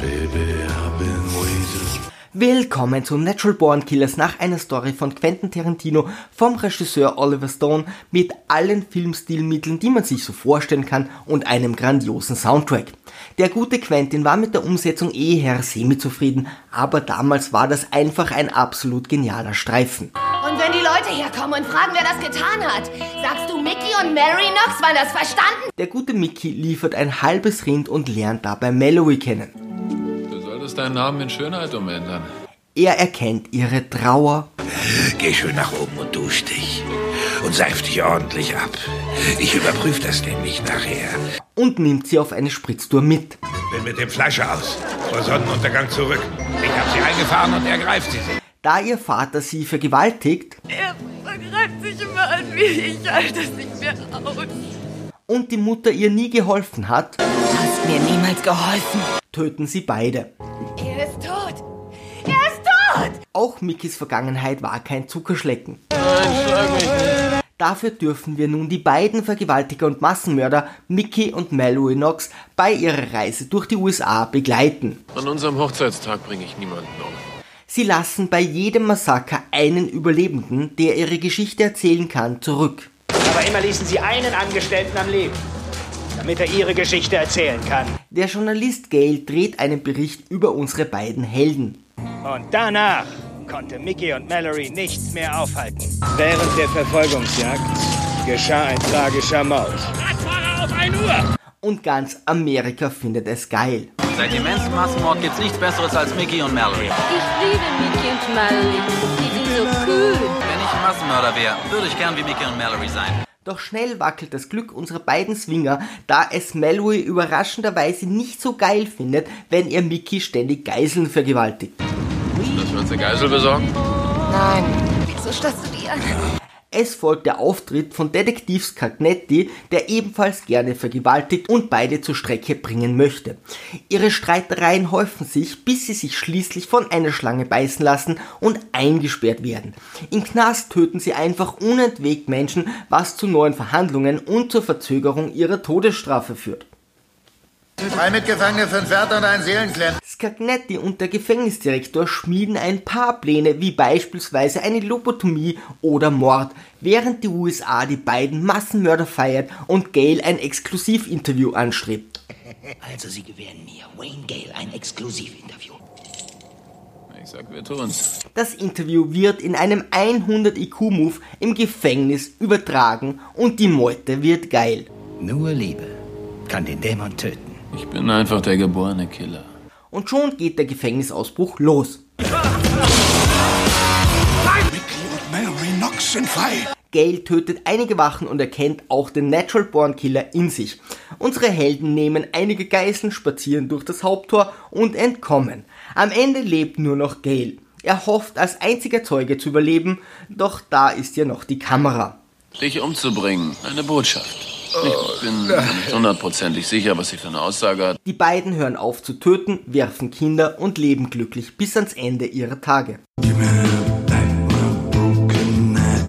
Baby, I've been waiting. Willkommen zu Natural Born Killers nach einer Story von Quentin Tarantino vom Regisseur Oliver Stone mit allen Filmstilmitteln, die man sich so vorstellen kann und einem grandiosen Soundtrack. Der gute Quentin war mit der Umsetzung eher semi-zufrieden, aber damals war das einfach ein absolut genialer Streifen. Und wenn die Leute herkommen und fragen, wer das getan hat, sagst du Mickey und Mary Knox waren das verstanden? Der gute Mickey liefert ein halbes Rind und lernt dabei Mallory kennen. Solltest deinen Namen in Schönheit umändern. Er erkennt ihre Trauer, Geh schön nach oben und dusch dich. Und seif dich ordentlich ab. Ich überprüfe das nämlich nachher. und nimmt sie auf eine Spritztour mit. Bin mit dem Fleischer aus. Vor Sonnenuntergang zurück. Ich hab sie eingefahren und er greift sie. Da ihr Vater sie vergewaltigt Er vergreift sich immer an mir. Ich halte es nicht mehr aus. und die Mutter ihr nie geholfen hat, Du hast mir niemals geholfen. töten sie beide. Er ist tot. Er ist tot. Auch Mickys Vergangenheit war kein Zuckerschlecken. Dafür dürfen wir nun die beiden Vergewaltiger und Massenmörder Mickey und Mallory Knox bei ihrer Reise durch die USA begleiten. An unserem Hochzeitstag bringe ich niemanden um. Sie lassen bei jedem Massaker einen Überlebenden, der ihre Geschichte erzählen kann, zurück. Aber immer ließen sie einen Angestellten am Leben, damit er ihre Geschichte erzählen kann. Der Journalist Gail dreht einen Bericht über unsere beiden Helden. Und danach konnte Mickey und Mallory nichts mehr aufhalten. Während der Verfolgungsjagd geschah ein tragischer Mord. Und ganz Amerika findet es geil. Seit dem Massenmord gibt's nichts Besseres als Mickey und Mallory. Ich liebe Mickey und Mallory. Die sind so cool. Wenn ich ein Massenmörder wäre, würde ich gern wie Mickey und Mallory sein. Doch schnell wackelt das Glück unserer beiden Swinger, da es Mallory überraschenderweise nicht so geil findet, wenn ihr Mickey ständig Geiseln vergewaltigt. Dass wir uns eine Geisel besorgen? Nein. Wieso stellst du die an? Es folgt der Auftritt von Detektiv Scagnetti, der ebenfalls gerne vergewaltigt und beide zur Strecke bringen möchte. Ihre Streitereien häufen sich, bis sie sich schließlich von einer Schlange beißen lassen und eingesperrt werden. Im Knast töten sie einfach unentwegt Menschen, was zu neuen Verhandlungen und zur Verzögerung ihrer Todesstrafe führt. Drei Mitgefangene, fünf Wärter und ein Seelenklemmer. Scagnetti und der Gefängnisdirektor schmieden ein paar Pläne, wie beispielsweise eine Lobotomie oder Mord, während die USA die beiden Massenmörder feiert und Gail ein Exklusivinterview anstrebt. Also, Sie gewähren mir, Wayne Gale, ein Exklusivinterview. Ich sag, wir tun's. Das Interview wird in einem 100 IQ-Move im Gefängnis übertragen und die Meute wird geil. Nur Liebe kann den Dämon töten. Ich bin einfach der geborene Killer. Und schon geht der Gefängnisausbruch los. Gale tötet einige Wachen und erkennt auch den Natural Born Killer in sich. Unsere Helden nehmen einige Geiseln, spazieren durch das Haupttor und entkommen. Am Ende lebt nur noch Gale. Er hofft als einziger Zeuge zu überleben, doch da ist ja noch die Kamera. Dich umzubringen. Eine Botschaft. Ich bin nicht hundertprozentig sicher, was sie für eine Aussage hat. Die beiden hören auf zu töten, werfen Kinder und leben glücklich bis ans Ende ihrer Tage. Give me